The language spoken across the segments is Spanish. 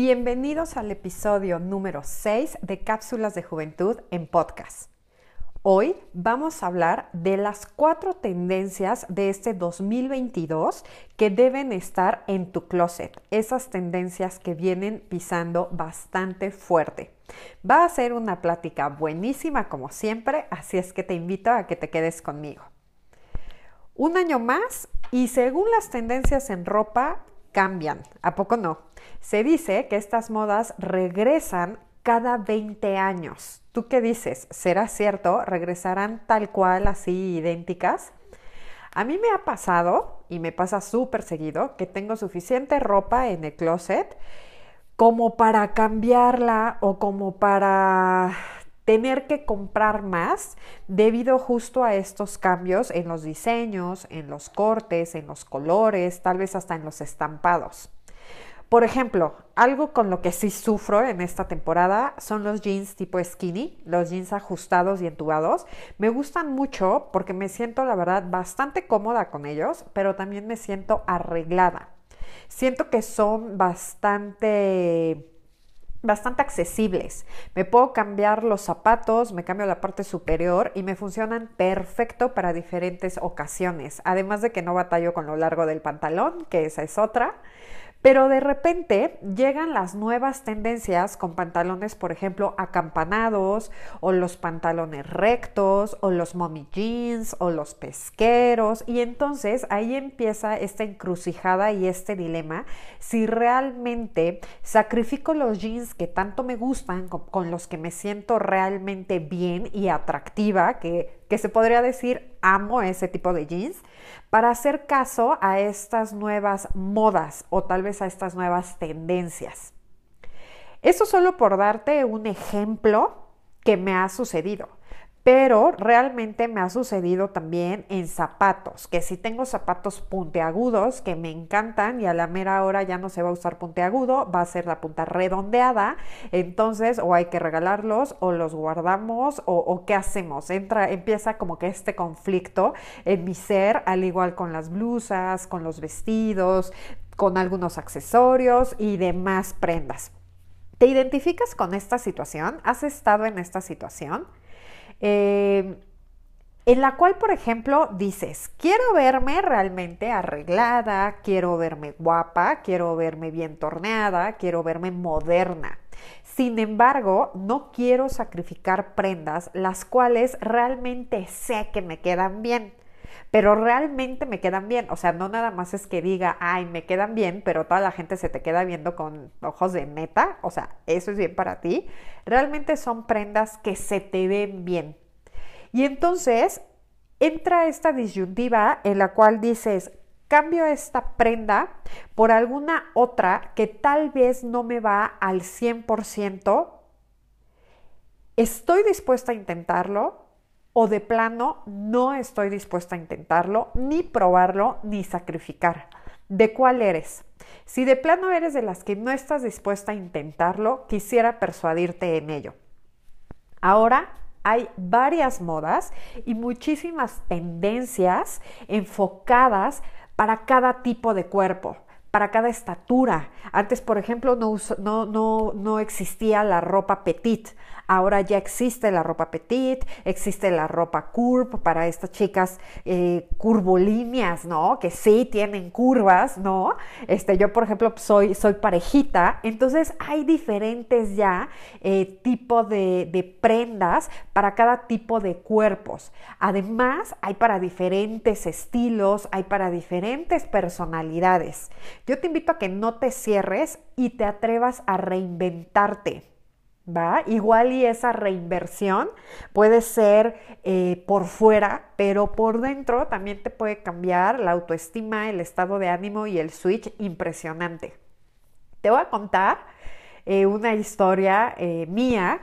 Bienvenidos al episodio número 6 de Cápsulas de Juventud en podcast. Hoy vamos a hablar de las cuatro tendencias de este 2022 que deben estar en tu closet, esas tendencias que vienen pisando bastante fuerte. Va a ser una plática buenísima como siempre, así es que te invito a que te quedes conmigo. Un año más y según las tendencias en ropa cambian, ¿a poco no? Se dice que estas modas regresan cada 20 años. ¿Tú qué dices? ¿Será cierto? ¿Regresarán tal cual, así idénticas? A mí me ha pasado, y me pasa súper seguido, que tengo suficiente ropa en el closet como para cambiarla o como para tener que comprar más debido justo a estos cambios en los diseños, en los cortes, en los colores, tal vez hasta en los estampados. Por ejemplo, algo con lo que sí sufro en esta temporada son los jeans tipo skinny, los jeans ajustados y entubados. Me gustan mucho porque me siento, la verdad, bastante cómoda con ellos, pero también me siento arreglada. Siento que son bastante bastante accesibles. Me puedo cambiar los zapatos, me cambio la parte superior y me funcionan perfecto para diferentes ocasiones. Además de que no batallo con lo largo del pantalón, que esa es otra. Pero de repente llegan las nuevas tendencias con pantalones, por ejemplo, acampanados, o los pantalones rectos, o los mommy jeans, o los pesqueros. Y entonces ahí empieza esta encrucijada y este dilema si realmente sacrifico los jeans que tanto me gustan, con, los que me siento realmente bien y atractiva, que que se podría decir amo ese tipo de jeans, para hacer caso a estas nuevas modas o tal vez a estas nuevas tendencias. Eso solo por darte un ejemplo que me ha sucedido pero realmente me ha sucedido también en zapatos, que si tengo zapatos puntiagudos que me encantan y a la mera hora ya no se va a usar puntiagudo, va a ser la punta redondeada, entonces o hay que regalarlos o los guardamos o, qué hacemos. Entra, empieza como que este conflicto en mi ser, al igual con las blusas, con los vestidos, con algunos accesorios y demás prendas. ¿Te identificas con esta situación? ¿Has estado en esta situación? Eh, en la cual, por ejemplo, dices, quiero verme realmente arreglada, quiero verme guapa, quiero verme bien torneada, quiero verme moderna. Sin embargo, no quiero sacrificar prendas las cuales realmente sé que me quedan bien pero realmente me quedan bien. O sea, no nada más es que diga, ay, me quedan bien, pero toda la gente se te queda viendo con ojos de neta. O sea, eso es bien para ti. Realmente son prendas que se te ven bien. Y entonces entra esta disyuntiva en la cual dices, cambio esta prenda por alguna otra que tal vez no me va al 100%. Estoy dispuesta a intentarlo, o de plano no estoy dispuesta a intentarlo, ni probarlo, ni sacrificar. ¿De cuál eres? Si de plano eres de las que no estás dispuesta a intentarlo, quisiera persuadirte en ello. Ahora hay varias modas y muchísimas tendencias enfocadas para cada tipo de cuerpo para cada estatura. Antes, por ejemplo, no, no, no, no existía la ropa petit. Ahora ya existe la ropa petit, existe la ropa curve para estas chicas eh, curvolíneas, ¿no? Que sí tienen curvas, ¿no? Este, yo, por ejemplo, soy, soy parejita. Entonces, hay diferentes ya eh, tipos de, de prendas para cada tipo de cuerpos. Además, hay para diferentes estilos, hay para diferentes personalidades. Yo te invito a que no te cierres y te atrevas a reinventarte. ¿Va? Igual y esa reinversión puede ser eh, por fuera, pero por dentro también te puede cambiar la autoestima, el estado de ánimo y el switch impresionante. Te voy a contar eh, una historia eh, mía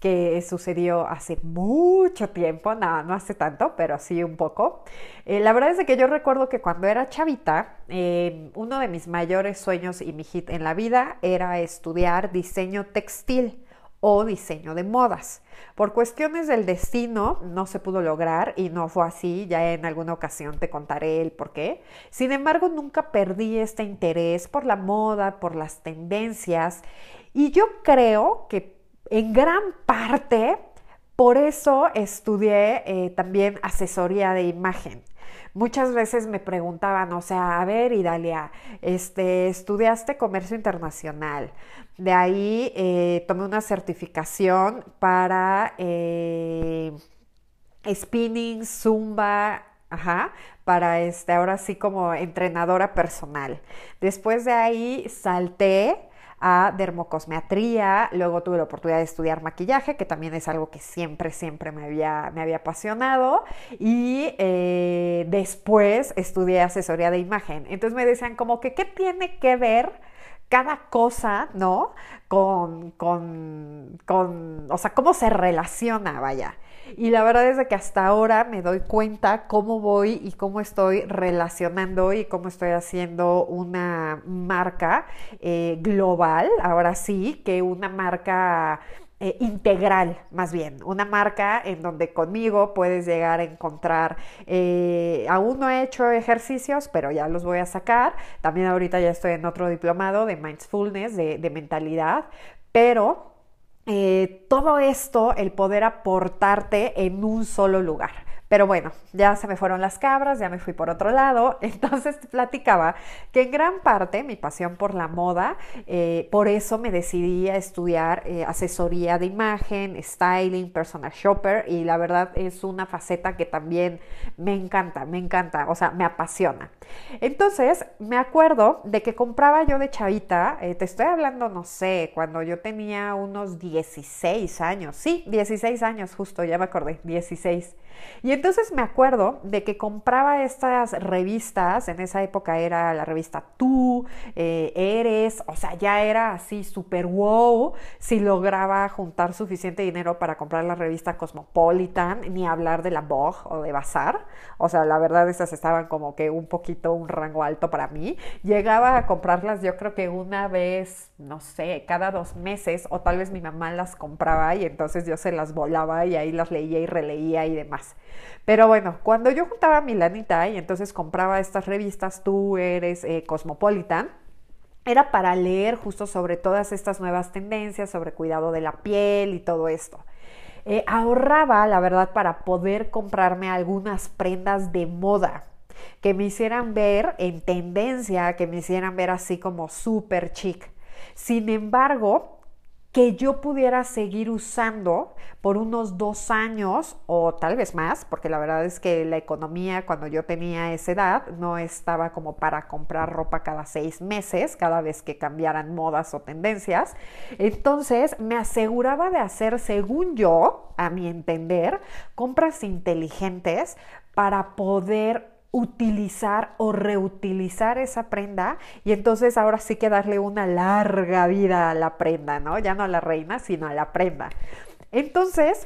que sucedió hace mucho tiempo, no, no hace tanto, pero sí un poco. La verdad es que yo recuerdo que cuando era chavita, eh, uno de mis mayores sueños y mi hit en la vida era estudiar diseño textil o diseño de modas. Por cuestiones del destino no se pudo lograr y no fue así, ya en alguna ocasión te contaré el por qué. Sin embargo, nunca perdí este interés por la moda, por las tendencias y yo creo que en gran parte por eso estudié eh, también asesoría de imagen. Muchas veces me preguntaban, o sea, a ver, Idalia, este, estudiaste comercio internacional. De ahí eh, tomé una certificación para eh, spinning, zumba, ajá, para este, ahora sí como entrenadora personal. Después de ahí salté a dermocosmetría, luego tuve la oportunidad de estudiar maquillaje, que también es algo que siempre, siempre me había, me había apasionado, y eh, después estudié asesoría de imagen. Entonces me decían como que, ¿qué tiene que ver? cada cosa, ¿no? Con, con, con, o sea, cómo se relaciona, vaya. Y la verdad es que hasta ahora me doy cuenta cómo voy y cómo estoy relacionando y cómo estoy haciendo una marca eh, global, ahora sí, que una marca eh, integral, más bien, una marca en donde conmigo puedes llegar a encontrar, eh, aún no he hecho ejercicios, pero ya los voy a sacar, también ahorita ya estoy en otro diplomado de mindfulness, de, de mentalidad, pero eh, todo esto, el poder aportarte en un solo lugar. Pero bueno, ya se me fueron las cabras, ya me fui por otro lado. Entonces platicaba que en gran parte mi pasión por la moda, eh, por eso me decidí a estudiar eh, asesoría de imagen, styling, personal shopper y la verdad es una faceta que también me encanta, me encanta, o sea, me apasiona. Entonces me acuerdo de que compraba yo de chavita, eh, te estoy hablando, no sé, cuando yo tenía unos 16 años, sí, 16 años justo, ya me acordé, 16. Y entonces me acuerdo de que compraba estas revistas, en esa época era la revista Tú, eh, Eres, o sea, ya era así súper wow si lograba juntar suficiente dinero para comprar la revista Cosmopolitan, ni hablar de la Vogue o de Bazar. O sea, la verdad esas estaban como que un poquito un rango alto para mí. Llegaba a comprarlas yo creo que una vez, no sé, cada dos meses, o tal vez mi mamá las compraba y entonces yo se las volaba y ahí las leía y releía y demás. Pero bueno, cuando yo juntaba mi lanita y entonces compraba estas revistas, tú eres eh, Cosmopolitan, era para leer justo sobre todas estas nuevas tendencias, sobre cuidado de la piel y todo esto. Eh, ahorraba, la verdad, para poder comprarme algunas prendas de moda que me hicieran ver en tendencia, que me hicieran ver así como súper chic. Sin embargo, que yo pudiera seguir usando por unos dos años o tal vez más, porque la verdad es que la economía cuando yo tenía esa edad no estaba como para comprar ropa cada seis meses, cada vez que cambiaran modas o tendencias. Entonces me aseguraba de hacer, según yo, a mi entender, compras inteligentes para poder utilizar o reutilizar esa prenda y entonces ahora sí que darle una larga vida a la prenda, ¿no? Ya no a la reina, sino a la prenda. Entonces,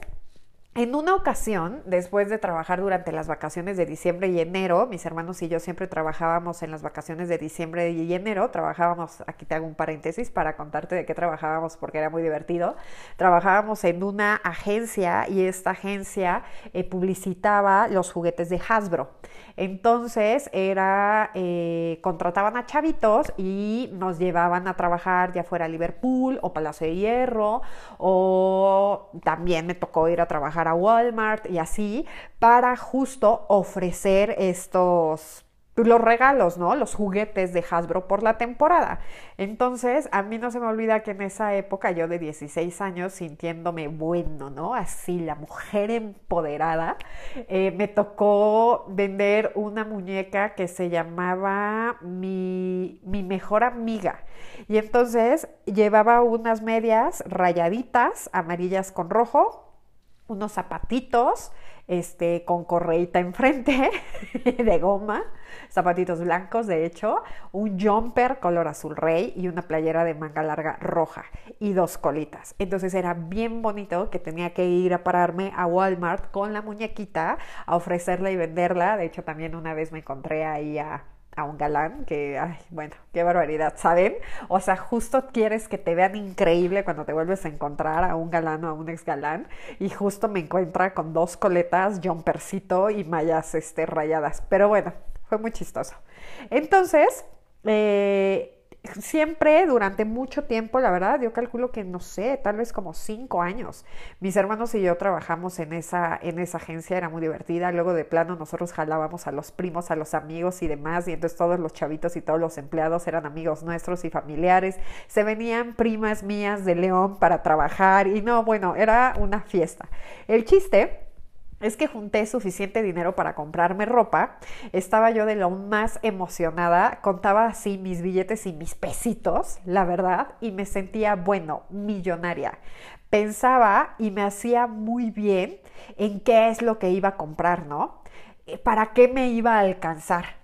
en una ocasión, después de trabajar durante las vacaciones de diciembre y enero, mis hermanos y yo siempre trabajábamos en las vacaciones de diciembre y enero, trabajábamos, aquí te hago un paréntesis para contarte de qué trabajábamos porque era muy divertido, trabajábamos en una agencia y esta agencia eh, publicitaba los juguetes de Hasbro. Entonces era, eh, contrataban a chavitos y nos llevaban a trabajar ya fuera a Liverpool o Palacio de Hierro o también me tocó ir a trabajar Walmart y así, para justo ofrecer estos los regalos, ¿no? Los juguetes de Hasbro por la temporada. Entonces, a mí no se me olvida que en esa época, yo de 16 años, sintiéndome bueno, ¿no? Así, la mujer empoderada, eh, me tocó vender una muñeca que se llamaba mi, mi mejor amiga. Y entonces llevaba unas medias rayaditas, amarillas con rojo, unos zapatitos este, con correita enfrente de goma, zapatitos blancos de hecho, un jumper color azul rey y una playera de manga larga roja y dos colitas. Entonces era bien bonito que tenía que ir a pararme a Walmart con la muñequita a ofrecerla y venderla. De hecho también una vez me encontré ahí a a un galán, que, ay, bueno, qué barbaridad, ¿saben? O sea, justo quieres que te vean increíble cuando te vuelves a encontrar a un galán o a un ex galán, y justo me encuentra con dos coletas, jumpercito y mallas este, rayadas. Pero bueno, fue muy chistoso. Entonces, eh, siempre durante mucho tiempo, la verdad, yo calculo que no sé, tal vez como cinco años. Mis hermanos y yo trabajamos en esa, en esa agencia, era muy divertida. Luego de plano nosotros jalábamos a los primos, a los amigos y demás, y entonces todos los chavitos y todos los empleados eran amigos nuestros y familiares. Se venían primas mías de León para trabajar y no, bueno, era una fiesta. El chiste es que junté suficiente dinero para comprarme ropa. Estaba yo de lo más emocionada. Contaba así mis billetes y mis pesitos, la verdad, y me sentía, bueno, millonaria. Pensaba y me hacía muy bien en qué es lo que iba a comprar, ¿no? Eh, ¿Para qué me iba a alcanzar?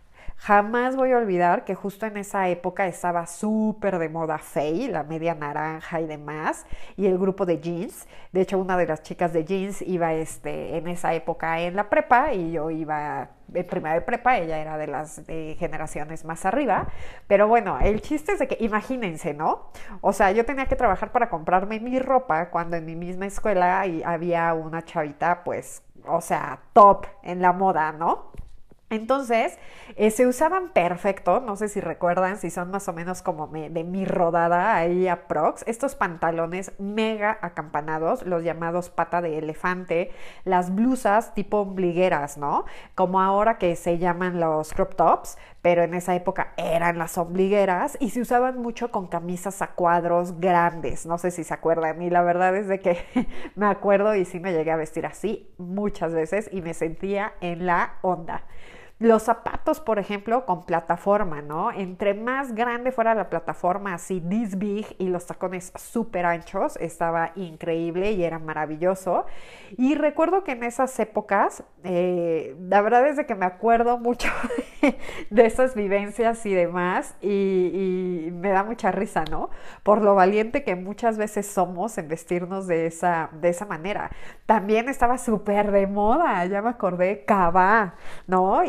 Jamás voy a olvidar que justo en esa época estaba súper de moda Faye, la media naranja y demás, y el grupo de jeans. De hecho, una de las chicas de jeans iba este, en esa época en la prepa y yo iba en primera de prepa, ella era de las generaciones más arriba. Pero bueno, el chiste es de que imagínense, ¿no? O sea, yo tenía que trabajar para comprarme mi ropa cuando en mi misma escuela había una chavita, pues, o sea, top en la moda, ¿no? Entonces, eh, se usaban perfecto, no sé si recuerdan, si son más o menos como de mi rodada ahí a prox, estos pantalones mega acampanados, los llamados pata de elefante, las blusas tipo ombligueras, ¿no? Como ahora que se llaman los crop tops, pero en esa época eran las ombligueras y se usaban mucho con camisas a cuadros grandes, no sé si se acuerdan, y la verdad es de que me acuerdo y sí me llegué a vestir así muchas veces y me sentía en la onda. Los zapatos, por ejemplo, con plataforma, ¿no? Entre más grande fuera la plataforma, así this big y los tacones súper anchos, estaba increíble y era maravilloso. Y recuerdo que en esas épocas, eh, la verdad es de que me acuerdo mucho de esas vivencias y demás y, me da mucha risa, ¿no? Por lo valiente que muchas veces somos en vestirnos de esa, de esa manera. También estaba súper de moda, ya me acordé, Cava, ¿no?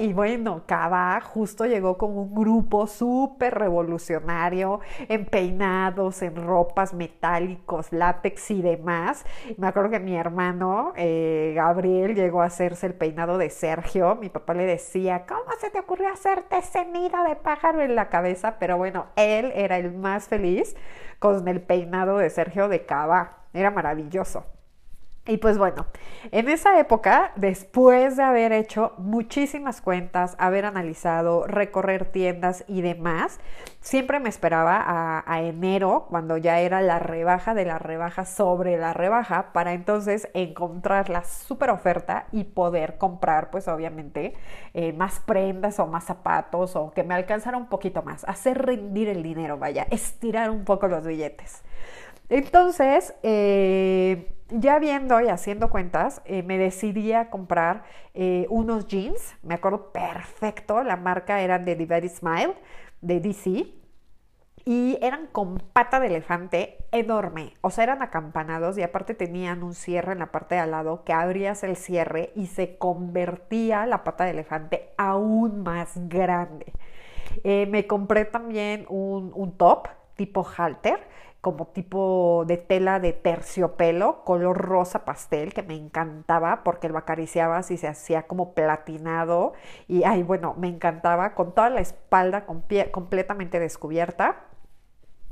Cava justo llegó con un grupo súper revolucionario en peinados, en ropas metálicos, látex y demás. Me acuerdo que mi hermano eh, Gabriel llegó a hacerse el peinado de Sergio. Mi papá le decía, ¿cómo se te ocurrió hacerte ese nido de pájaro en la cabeza? Pero bueno, él era el más feliz con el peinado de Sergio de Cava. Era maravilloso. Y pues bueno, en esa época, después de haber hecho muchísimas cuentas, haber analizado, recorrer tiendas y demás, siempre me esperaba a, enero, cuando ya era la rebaja de la rebaja sobre la rebaja, para entonces encontrar la super oferta y poder comprar, pues obviamente, eh, más prendas o más zapatos o que me alcanzara un poquito más, hacer rendir el dinero, vaya, estirar un poco los billetes. Entonces, eh, ya viendo y haciendo cuentas, eh, me decidí a comprar eh, unos jeans. Me acuerdo perfecto, la marca era de The Smile, de DC. Y eran con pata de elefante enorme. O sea, eran acampanados y aparte tenían un cierre en la parte de al lado que abrías el cierre y se convertía la pata de elefante aún más grande. me compré también un top tipo halter como tipo de tela de terciopelo, color rosa pastel, que me encantaba porque lo acariciabas y se hacía como platinado. Y ay, bueno, me encantaba, con toda la espalda completamente descubierta.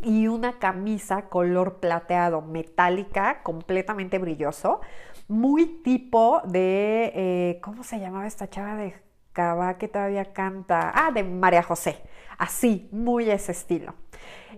Y una camisa color plateado, metálica, completamente brilloso. Muy tipo de, eh, ¿cómo se llamaba esta chava de Cava que todavía canta? Ah, de María José. Así, muy ese estilo.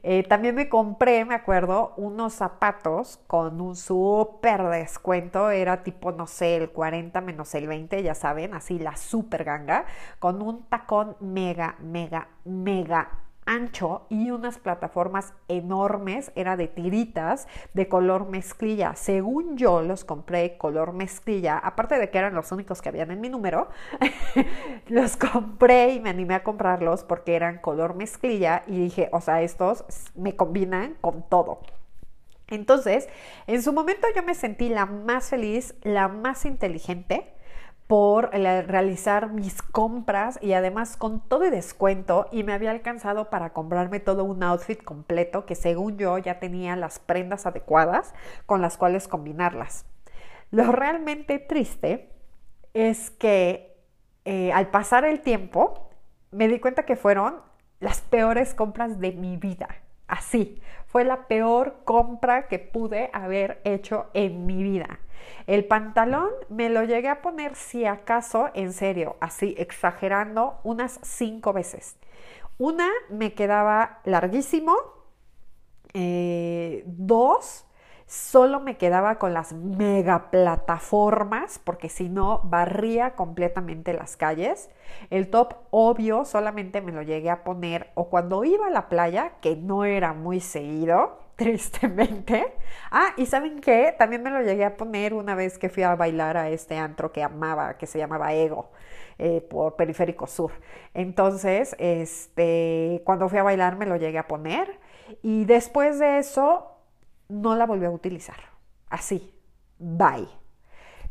Eh, también me compré, me acuerdo, unos zapatos con un súper descuento, era tipo, no sé, el 40 menos el 20, ya saben, así la súper ganga, con un tacón mega, mega, mega ancho y unas plataformas enormes, era de tiritas de color mezclilla. Según yo los compré color mezclilla, aparte de que eran los únicos que habían en mi número, los compré y me animé a comprarlos porque eran color mezclilla y dije, o sea, estos me combinan con todo. Entonces, en su momento yo me sentí la más feliz, la más inteligente, por realizar mis compras y además con todo descuento y me había alcanzado para comprarme todo un outfit completo que según yo ya tenía las prendas adecuadas con las cuales combinarlas. Lo realmente triste es que eh, al pasar el tiempo me di cuenta que fueron las peores compras de mi vida. Así, fue la peor compra que pude haber hecho en mi vida. El pantalón me lo llegué a poner si acaso, en serio, así exagerando, unas cinco veces. Una me quedaba larguísimo, eh, dos solo me quedaba con las mega plataformas porque si no barría completamente las calles. El top obvio solamente me lo llegué a poner o cuando iba a la playa, que no era muy seguido, tristemente. Ah, y ¿saben qué? También me lo llegué a poner una vez que fui a bailar a este antro que amaba, que se llamaba Ego. Eh, por Periférico Sur. Entonces, este, cuando fui a bailar me lo llegué a poner y después de eso no la volví a utilizar. Así, bye.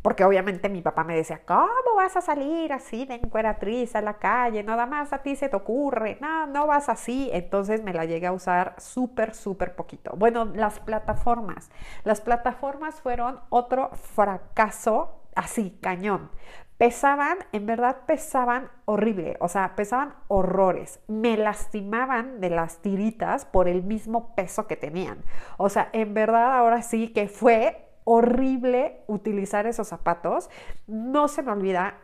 Porque obviamente mi papá me decía, ¿cómo vas a salir así de encueratriz a la calle? Nada más a ti se te ocurre. No, no vas así. Entonces me la llegué a usar súper, súper poquito. Bueno, las plataformas. Las plataformas fueron otro fracaso así, cañón. Pesaban, en verdad pesaban horrible, o sea, pesaban horrores. Me lastimaban de las tiritas por el mismo peso que tenían. O sea, en verdad ahora sí que fue horrible utilizar esos zapatos. No se me olvida,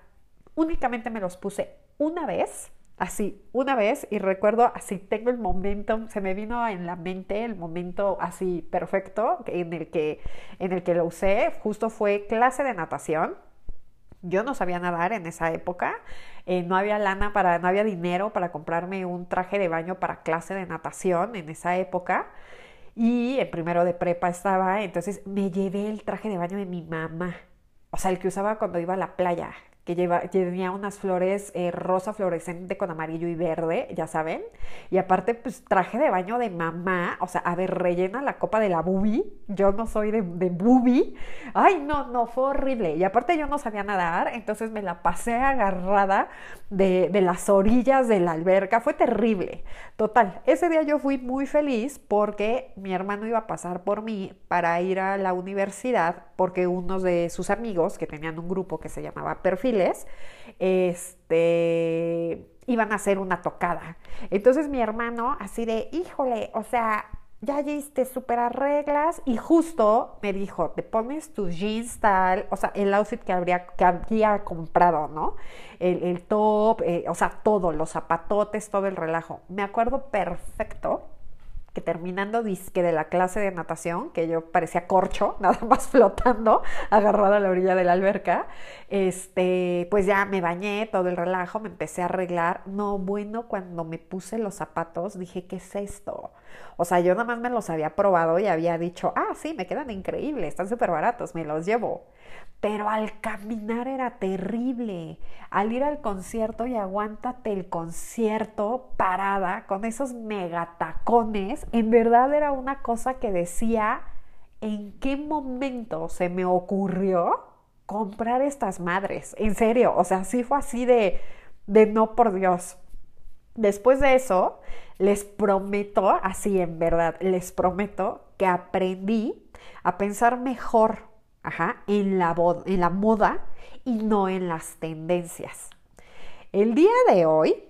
únicamente me los puse una vez, así, una vez, y recuerdo así, tengo el momento, se me vino en la mente el momento así perfecto en el que, en el que lo usé, justo fue clase de natación yo no sabía nadar en esa época, eh, no había lana para, no había dinero para comprarme un traje de baño para clase de natación en esa época. Y el primero de prepa estaba, entonces me llevé el traje de baño de mi mamá, o sea, el que usaba cuando iba a la playa, que lleva, tenía unas flores eh, rosa fluorescente con amarillo y verde, ya saben. Y aparte, pues traje de baño de mamá, o sea, a ver, rellena la copa de la bubi. Yo no soy de, de bubi. Ay, no, no, fue horrible. Y aparte yo no sabía nadar, entonces me la pasé agarrada de, de las orillas de la alberca. Fue terrible. Total, ese día yo fui muy feliz porque mi hermano iba a pasar por mí para ir a la universidad porque unos de sus amigos que tenían un grupo que se llamaba Perfil este, iban a hacer una tocada. Entonces mi hermano, así de, híjole, o sea, ya te super arreglas y justo me dijo, te pones tus jeans tal, o sea, el outfit que, habría, que había comprado, ¿no? El, top, eh, o sea, todo, los zapatotes, todo el relajo. Me acuerdo perfecto que terminando disque de la clase de natación, que yo parecía corcho, nada más flotando, agarrada a la orilla de la alberca, este, pues ya me bañé, todo el relajo, me empecé a arreglar. No, bueno, cuando me puse los zapatos, dije, ¿qué es esto? O sea, yo nada más me los había probado y había dicho, ah, sí, me quedan increíbles, están súper baratos, me los llevo. Pero al caminar era terrible. Al ir al concierto y aguántate el concierto parada con esos megatacones, en verdad era una cosa que decía, ¿en qué momento se me ocurrió comprar estas madres? En serio, o sea, sí fue así de, de no por Dios. Después de eso, les prometo, así en verdad, les prometo que aprendí a pensar mejor en, la, en la moda y no en las tendencias. El día de hoy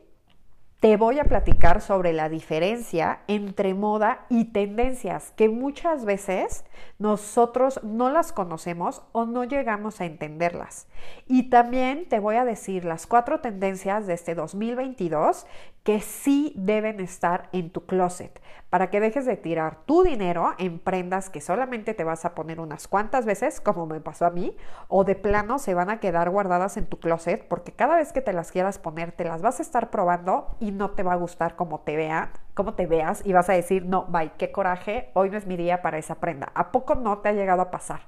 te voy a platicar sobre la diferencia entre moda y tendencias, que muchas veces nosotros no las conocemos o no llegamos a entenderlas. Y también te voy a decir las cuatro tendencias de este 2022 que sí deben estar en tu closet para que dejes de tirar tu dinero en prendas que solamente te vas a poner unas cuantas veces, como me pasó a mí, o de plano se van a quedar guardadas en tu closet porque cada vez que te las quieras poner te las vas a estar probando y no te va a gustar como te vean, como te veas y vas a decir, "No, bye, qué coraje, hoy no es mi día para esa prenda." ¿A poco no te ha llegado a pasar?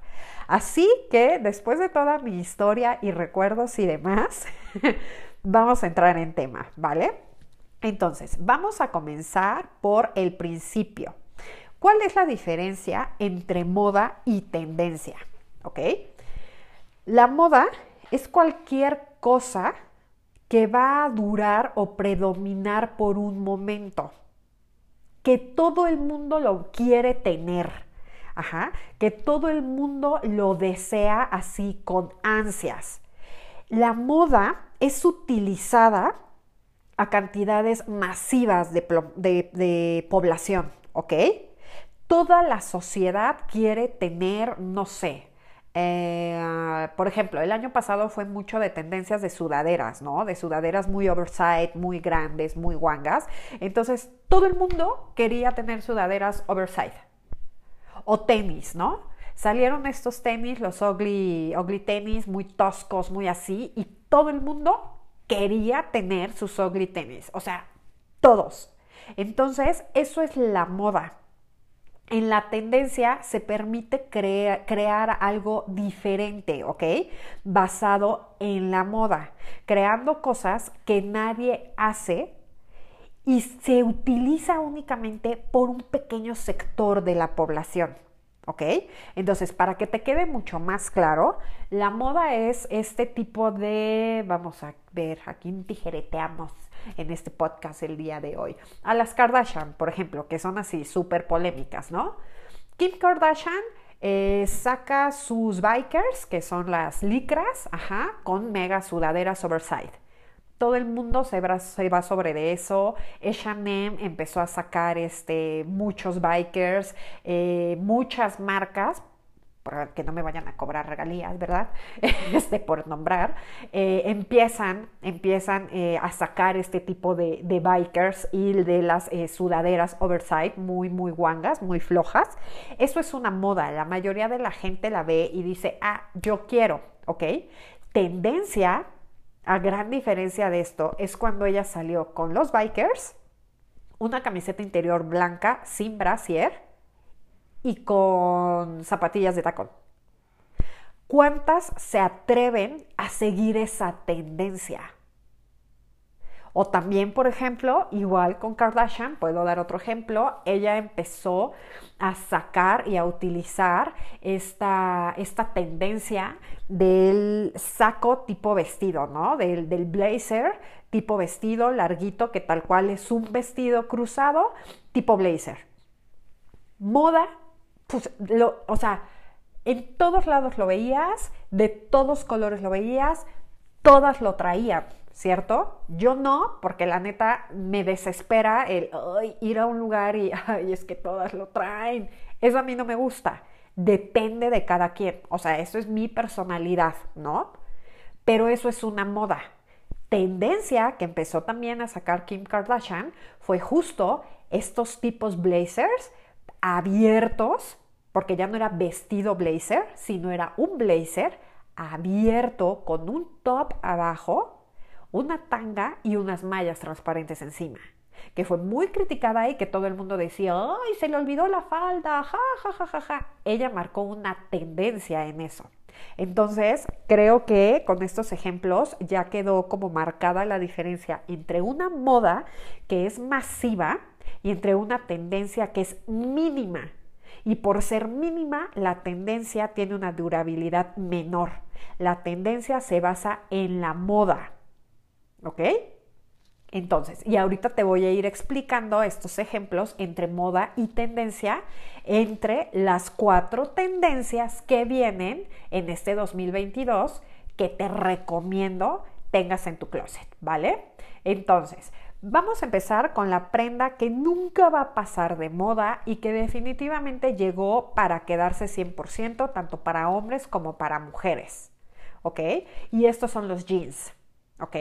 Así que después de toda mi historia y recuerdos y demás, vamos a entrar en tema, ¿vale? Entonces, vamos a comenzar por el principio. ¿Cuál es la diferencia entre moda y tendencia? ¿Ok? La moda es cualquier cosa que va a durar o predominar por un momento, que todo el mundo lo quiere tener, Ajá, que todo el mundo lo desea así con ansias. La moda es utilizada a cantidades masivas de, población, ¿ok? Toda la sociedad quiere tener, no sé, eh, por ejemplo, el año pasado fue mucho de tendencias de sudaderas, ¿no? De sudaderas muy oversight, muy grandes, muy guangas. Entonces, todo el mundo quería tener sudaderas oversight. O tenis, ¿no? Salieron estos tenis, los ugly, ugly tenis, muy toscos, muy así, y todo el mundo quería tener sus ugly tenis. O sea, todos. Entonces, eso es la moda en la tendencia se permite crear algo diferente, ¿ok? Basado en la moda, creando cosas que nadie hace y se utiliza únicamente por un pequeño sector de la población. ¿Ok? Entonces, para que te quede mucho más claro, la moda es este tipo de, vamos a ver, aquí tijereteamos en este podcast el día de hoy. A las Kardashian, por ejemplo, que son así súper polémicas, ¿no? Kim Kardashian eh, saca sus bikers, que son las licras, ajá, con mega sudaderas oversize. Todo el mundo se va, sobre de eso. H&M empezó a sacar este, muchos bikers, eh, muchas marcas, que no me vayan a cobrar regalías, ¿verdad? Este, por nombrar, eh, empiezan, empiezan eh, a sacar este tipo de, bikers y de las sudaderas oversight muy, muy guangas, muy flojas. Eso es una moda, la mayoría de la gente la ve y dice, ah, yo quiero, ¿ok? Tendencia, a gran diferencia de esto, es cuando ella salió con los bikers, una camiseta interior blanca sin brasier, y con zapatillas de tacón. ¿Cuántas se atreven a seguir esa tendencia? O también, por ejemplo, igual con Kardashian, puedo dar otro ejemplo, ella empezó a sacar y a utilizar esta, esta tendencia del saco tipo vestido, ¿no? Del, del blazer tipo vestido larguito, que tal cual es un vestido cruzado tipo blazer. Moda pues, o sea, en todos lados lo veías, de todos colores lo veías, todas lo traían, ¿cierto? Yo no, porque la neta me desespera el ir a un lugar y es que todas lo traen. Eso a mí no me gusta. Depende de cada quien. O sea, eso es mi personalidad, ¿no? Pero eso es una moda. Tendencia que empezó también a sacar Kim Kardashian fue justo estos tipos blazers abiertos porque ya no era vestido blazer, sino era un blazer abierto con un top abajo, una tanga y unas mallas transparentes encima, que fue muy criticada y que todo el mundo decía, ¡ay, se le olvidó la falda! ¡Ja, ja, ja, ja, ja! Ella marcó una tendencia en eso. Entonces, creo que con estos ejemplos ya quedó como marcada la diferencia entre una moda que es masiva y entre una tendencia que es mínima y por ser mínima, la tendencia tiene una durabilidad menor. La tendencia se basa en la moda. ¿Ok? Entonces, y ahorita te voy a ir explicando estos ejemplos entre moda y tendencia, entre las cuatro tendencias que vienen en este 2022 que te recomiendo tengas en tu closet, ¿vale? Entonces, Vamos a empezar con la prenda que nunca va a pasar de moda y que definitivamente llegó para quedarse 100%, tanto para hombres como para mujeres. ¿Ok? Y estos son los jeans. ¿Ok?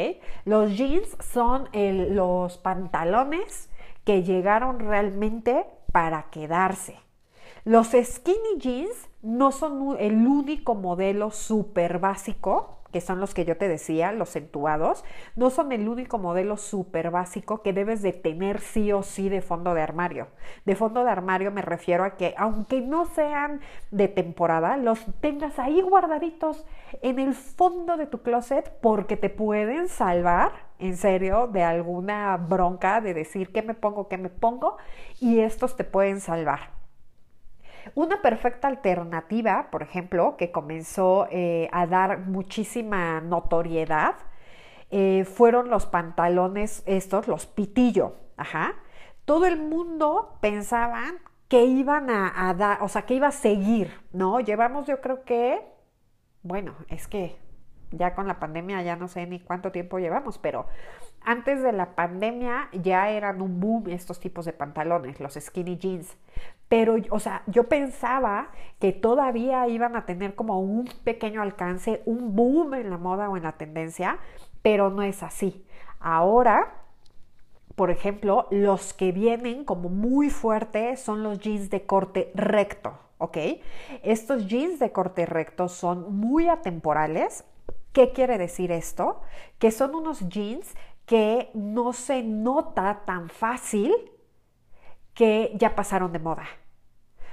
Los jeans son los pantalones que llegaron realmente para quedarse. Los skinny jeans no son el único modelo súper básico que son los que yo te decía, los entubados, no son el único modelo súper básico que debes de tener sí o sí de fondo de armario. De fondo de armario me refiero a que aunque no sean de temporada, los tengas ahí guardaditos en el fondo de tu closet porque te pueden salvar, en serio, de alguna bronca de decir qué me pongo, qué me pongo, y estos te pueden salvar. Una perfecta alternativa, por ejemplo, que comenzó eh, a dar muchísima notoriedad, eh, fueron los pantalones estos, los pitillo. Ajá. Todo el mundo pensaban que iban a, a dar, o sea, que iba a seguir, ¿no? Llevamos yo creo que, bueno, es que ya con la pandemia ya no sé ni cuánto tiempo llevamos, pero antes de la pandemia ya eran un boom estos tipos de pantalones, los skinny jeans. Pero, o sea, yo pensaba que todavía iban a tener como un pequeño alcance, un boom en la moda o en la tendencia, pero no es así. Ahora, por ejemplo, los que vienen como muy fuertes son los jeans de corte recto, ¿ok? Estos jeans de corte recto son muy atemporales. ¿Qué quiere decir esto? Que son unos jeans que no se nota tan fácil que ya pasaron de moda.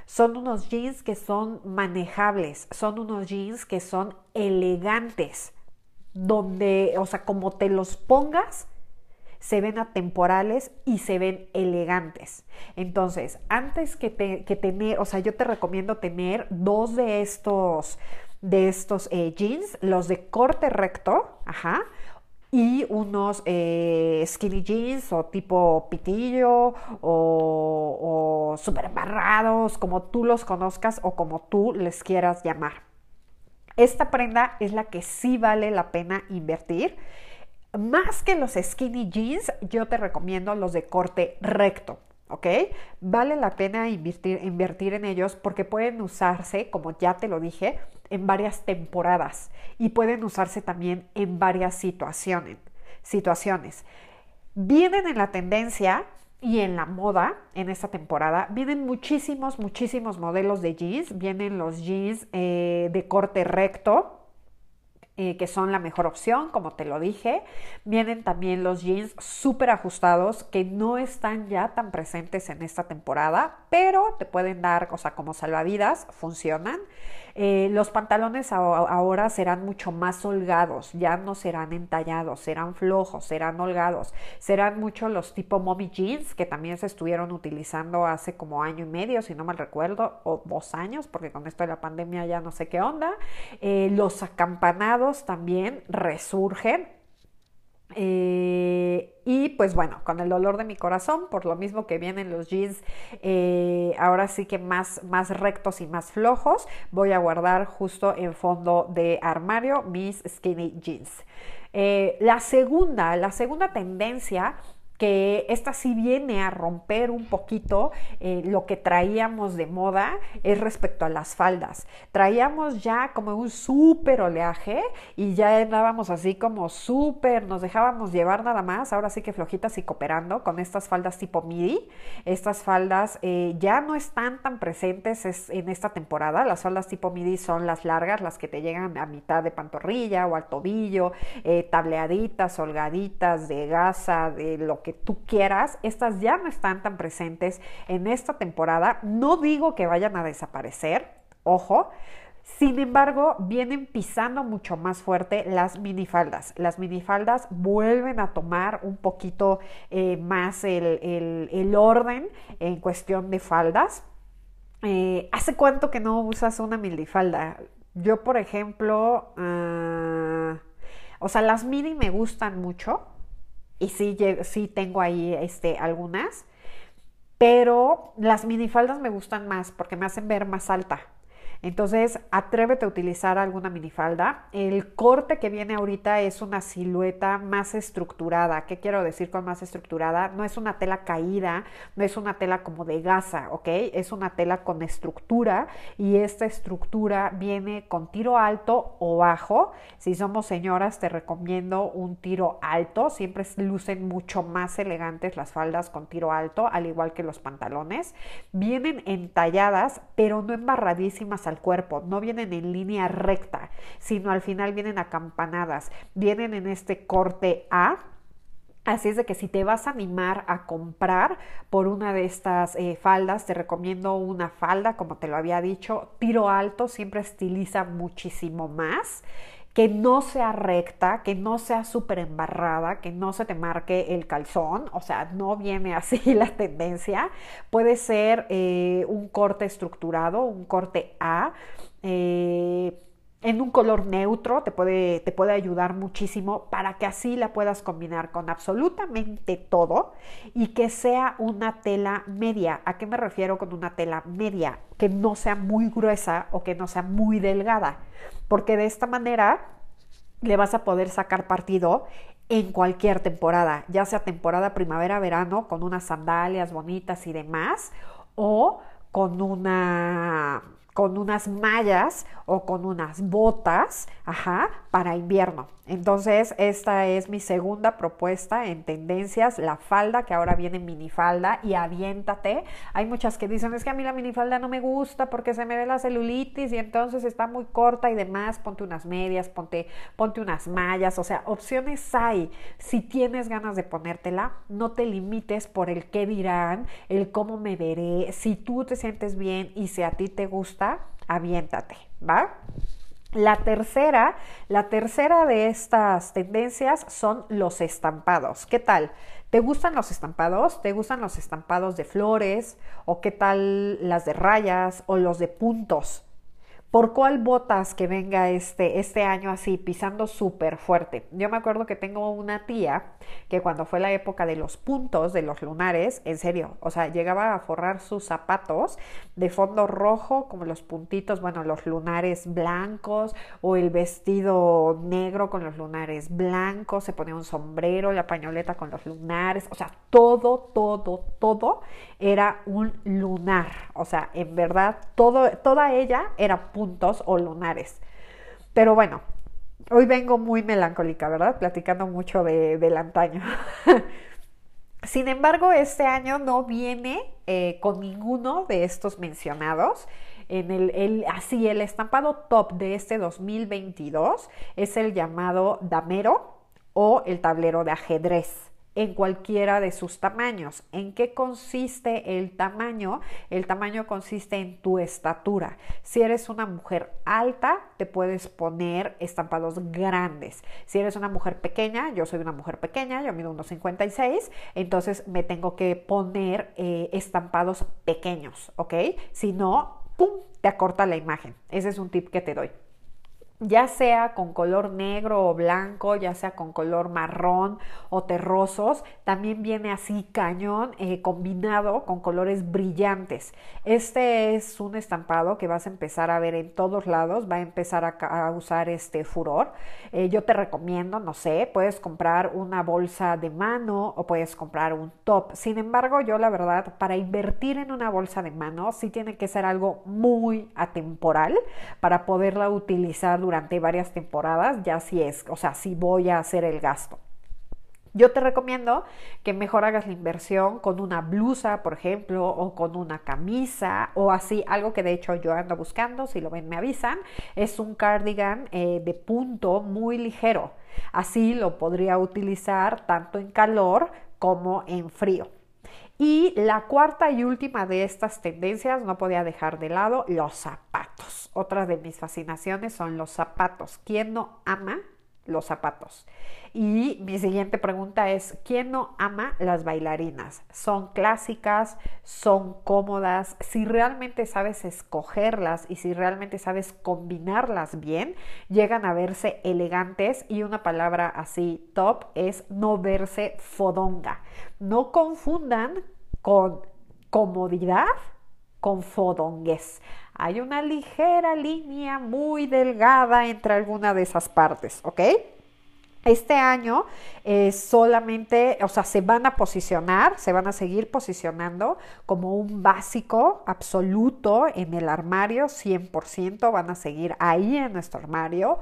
Son unos jeans que son manejables, son unos jeans que son elegantes, donde, o sea, como te los pongas, se ven atemporales y se ven elegantes. Entonces, antes que, tener, o sea, yo te recomiendo tener dos de estos, de estos eh, jeans, los de corte recto, ajá, y unos eh, skinny jeans o tipo pitillo o, super embarrados, como tú los conozcas o como tú les quieras llamar. Esta prenda es la que sí vale la pena invertir. Más que los skinny jeans, yo te recomiendo los de corte recto. ¿ok? Vale la pena invertir, invertir en ellos porque pueden usarse, como ya te lo dije, en varias temporadas y pueden usarse también en varias situaciones. situaciones. Vienen en la tendencia y en la moda en esta temporada. Vienen muchísimos, muchísimos modelos de jeans. Vienen los jeans eh, de corte recto, eh, que son la mejor opción, como te lo dije. Vienen también los jeans súper ajustados que no están ya tan presentes en esta temporada, pero te pueden dar, o sea, como salvavidas, funcionan. Eh, los pantalones ahora serán mucho más holgados, ya no serán entallados, serán flojos, serán holgados, serán mucho los tipo mommy jeans que también se estuvieron utilizando hace como año y medio, si no mal recuerdo, o dos años, porque con esto de la pandemia ya no sé qué onda. Eh, los acampanados también resurgen eh, y pues bueno, con el dolor de mi corazón, por lo mismo que vienen los jeans, eh, ahora sí que más, más rectos y más flojos, voy a guardar justo en fondo de armario mis skinny jeans. Eh, la segunda, la segunda tendencia que esta sí viene a romper un poquito eh, lo que traíamos de moda es respecto a las faldas. Traíamos ya como un súper oleaje y ya andábamos así como súper, nos dejábamos llevar nada más, ahora sí que flojitas y cooperando con estas faldas tipo midi. Estas faldas eh, ya no están tan presentes en esta temporada. Las faldas tipo midi son las largas, las que te llegan a mitad de pantorrilla o al tobillo, eh, tableaditas, holgaditas, de gasa, de lo que tú quieras, estas ya no están tan presentes en esta temporada. No digo que vayan a desaparecer, ojo, sin embargo, vienen pisando mucho más fuerte las minifaldas. Las minifaldas vuelven a tomar un poquito eh, más el, orden en cuestión de faldas. Eh, ¿Hace cuánto que no usas una minifalda? Yo, por ejemplo, ah, o sea, las mini me gustan mucho y sí, sí tengo ahí este, algunas, pero las minifaldas me gustan más porque me hacen ver más alta. Entonces, atrévete a utilizar alguna minifalda. El corte que viene ahorita es una silueta más estructurada. ¿Qué quiero decir con más estructurada? No es una tela caída, no es una tela como de gasa, ¿ok? Es una tela con estructura y esta estructura viene con tiro alto o bajo. Si somos señoras, te recomiendo un tiro alto. Siempre lucen mucho más elegantes las faldas con tiro alto, al igual que los pantalones. Vienen entalladas, pero no embarradísimas al cuerpo, no vienen en línea recta, sino al final vienen acampanadas, vienen en este corte A, Así es de que si te vas a animar a comprar por una de estas eh, faldas, te recomiendo una falda, como te lo había dicho, tiro alto, siempre estiliza muchísimo más. Que no sea recta, que no sea súper embarrada, que no se te marque el calzón, o sea, no viene así la tendencia. Puede ser eh, un corte estructurado, un corte A. Eh, en un color neutro te puede, te puede ayudar muchísimo para que así la puedas combinar con absolutamente todo y que sea una tela media. ¿A qué me refiero con una tela media? Que no sea muy gruesa o que no sea muy delgada, porque de esta manera le vas a poder sacar partido en cualquier temporada, ya sea temporada primavera-verano con unas sandalias bonitas y demás, o con una con unas mallas o con unas botas, ajá, para invierno. Entonces, esta es mi segunda propuesta en tendencias, la falda, que ahora viene minifalda y aviéntate. Hay muchas que dicen, es que a mí la minifalda no me gusta porque se me ve la celulitis y entonces está muy corta y demás, ponte unas medias, ponte, ponte unas mallas, o sea, opciones hay. Si tienes ganas de ponértela, no te limites por el qué dirán, el cómo me veré, si tú te sientes bien y si a ti te gusta, aviéntate, ¿va? La tercera, la tercera de estas tendencias son los estampados. ¿Qué tal? ¿Te gustan los estampados? ¿Te gustan los estampados de flores? ¿O qué tal las de rayas o los de puntos? ¿Por cuál botas que venga este, este año así, pisando súper fuerte? Yo me acuerdo que tengo una tía que cuando fue la época de los puntos, de los lunares, en serio, o sea, llegaba a forrar sus zapatos de fondo rojo, como los puntitos, bueno, los lunares blancos, o el vestido negro con los lunares blancos, se ponía un sombrero, la pañoleta con los lunares, o sea, todo, todo, todo era un lunar. O sea, en verdad, todo, toda ella era puntos o lunares. Pero bueno, hoy vengo muy melancólica, ¿verdad? Platicando mucho de, del antaño. Sin embargo, este año no viene eh, con ninguno de estos mencionados. En el, el, así, el estampado top de este 2022 es el llamado damero o el tablero de ajedrez en cualquiera de sus tamaños. ¿En qué consiste el tamaño? El tamaño consiste en tu estatura. Si eres una mujer alta, te puedes poner estampados grandes. Si eres una mujer pequeña, yo soy una mujer pequeña, yo mido unos 56, entonces me tengo que poner eh, estampados pequeños, ¿ok? Si no, ¡pum! te acorta la imagen. Ese es un tip que te doy ya sea con color negro o blanco, ya sea con color marrón o terrosos, también viene así cañón eh, combinado con colores brillantes. Este es un estampado que vas a empezar a ver en todos lados, va a empezar a, usar este furor. Eh, yo te recomiendo, no sé, puedes comprar una bolsa de mano o puedes comprar un top. Sin embargo, yo la verdad, para invertir en una bolsa de mano, sí tiene que ser algo muy atemporal para poderla utilizar durante varias temporadas, ya si es, o sea, si voy a hacer el gasto. Yo te recomiendo que mejor hagas la inversión con una blusa, por ejemplo, o con una camisa, o así, algo que de hecho yo ando buscando, si lo ven me avisan, es un cardigan eh, de punto muy ligero. Así lo podría utilizar tanto en calor como en frío. Y la cuarta y última de estas tendencias, no podía dejar de lado, los zapatos. Otra de mis fascinaciones son los zapatos. ¿Quién no ama los zapatos? Y mi siguiente pregunta es, ¿quién no ama las bailarinas? Son clásicas, son cómodas, si realmente sabes escogerlas y si realmente sabes combinarlas bien, llegan a verse elegantes y una palabra así top es no verse fodonga. No confundan con comodidad con fodongues. Hay una ligera línea muy delgada entre alguna de esas partes, ¿ok? Este año eh, solamente, o sea, se van a posicionar, se van a seguir posicionando como un básico absoluto en el armario, 100% van a seguir ahí en nuestro armario.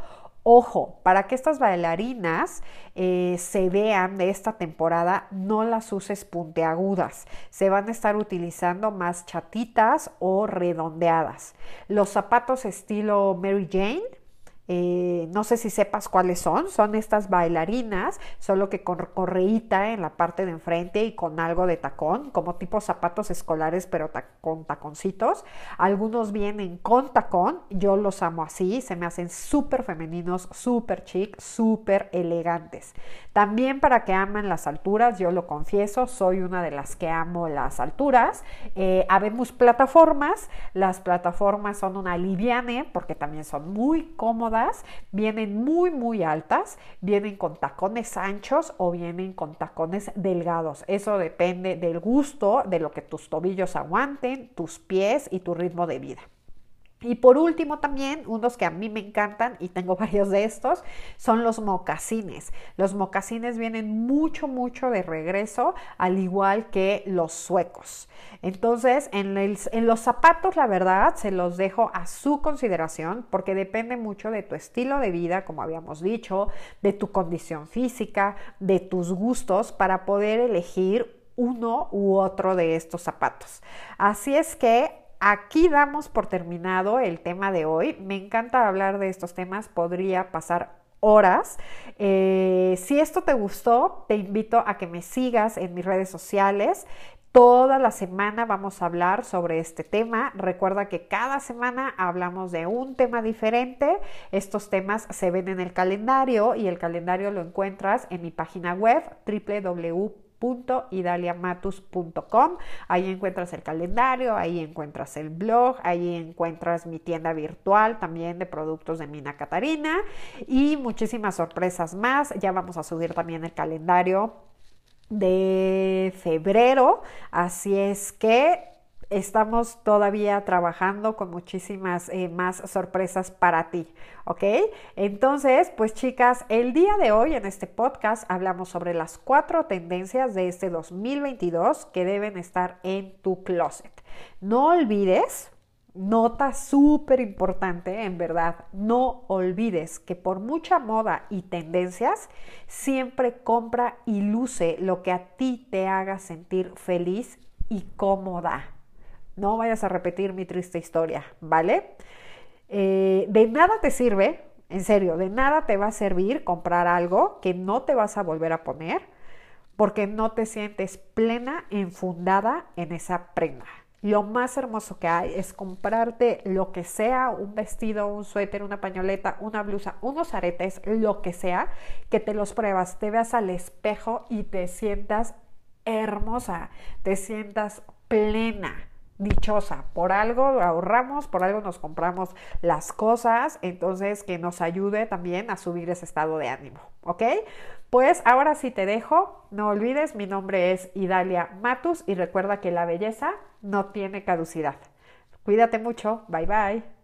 Ojo, para que estas bailarinas eh, se vean de esta temporada, no las uses puntiagudas. Se van a estar utilizando más chatitas o redondeadas. Los zapatos estilo Mary Jane Eh, no sé si sepas cuáles son. Son estas bailarinas, solo que con correíta en la parte de enfrente y con algo de tacón, como tipo zapatos escolares, pero con taconcitos. Algunos vienen con tacón. Yo los amo así. Se me hacen súper femeninos, súper chic, súper elegantes. También para que aman las alturas, yo lo confieso, soy una de las que amo las alturas. Eh, habemos plataformas. Las plataformas son una liviane porque también son muy cómodas vienen muy muy altas, vienen con tacones anchos o vienen con tacones delgados. Eso depende del gusto, de lo que tus tobillos aguanten, tus pies y tu ritmo de vida. Y por último también, unos que a mí me encantan y tengo varios de estos, son los mocasines. Los mocasines vienen mucho, mucho de regreso, al igual que los suecos. Entonces, en, en, los zapatos, la verdad, se los dejo a su consideración porque depende mucho de tu estilo de vida, como habíamos dicho, de tu condición física, de tus gustos, para poder elegir uno u otro de estos zapatos. Así es que aquí damos por terminado el tema de hoy. Me encanta hablar de estos temas, podría pasar horas. Eh, si esto te gustó, te invito a que me sigas en mis redes sociales. Toda la semana vamos a hablar sobre este tema. Recuerda que cada semana hablamos de un tema diferente. Estos temas se ven en el calendario y el calendario lo encuentras en mi página web www idaliamatus.com. Ahí encuentras el calendario, ahí encuentras el blog, ahí encuentras mi tienda virtual también de productos de Mina Catarina y muchísimas sorpresas más. Ya vamos a subir también el calendario de febrero, así es que estamos todavía trabajando con muchísimas eh, más sorpresas para ti, ¿ok? Entonces, pues chicas, el día de hoy en este podcast hablamos sobre las cuatro tendencias de este 2022 que deben estar en tu closet. No olvides, nota súper importante, en verdad, no olvides que por mucha moda y tendencias, siempre compra y luce lo que a ti te haga sentir feliz y cómoda. No vayas a repetir mi triste historia, ¿vale? Eh, de nada te sirve, en serio, de nada te va a servir comprar algo que no te vas a volver a poner porque no te sientes plena, enfundada en esa prenda. Lo más hermoso que hay es comprarte lo que sea, un vestido, un suéter, una pañoleta, una blusa, unos aretes, lo que sea, que te los pruebas, te veas al espejo y te sientas hermosa, te sientas plena dichosa. Por algo ahorramos, por algo nos compramos las cosas, entonces que nos ayude también a subir ese estado de ánimo, ¿ok? Pues ahora sí te dejo, no olvides, mi nombre es Idalia Matus y recuerda que la belleza no tiene caducidad. Cuídate mucho, bye bye.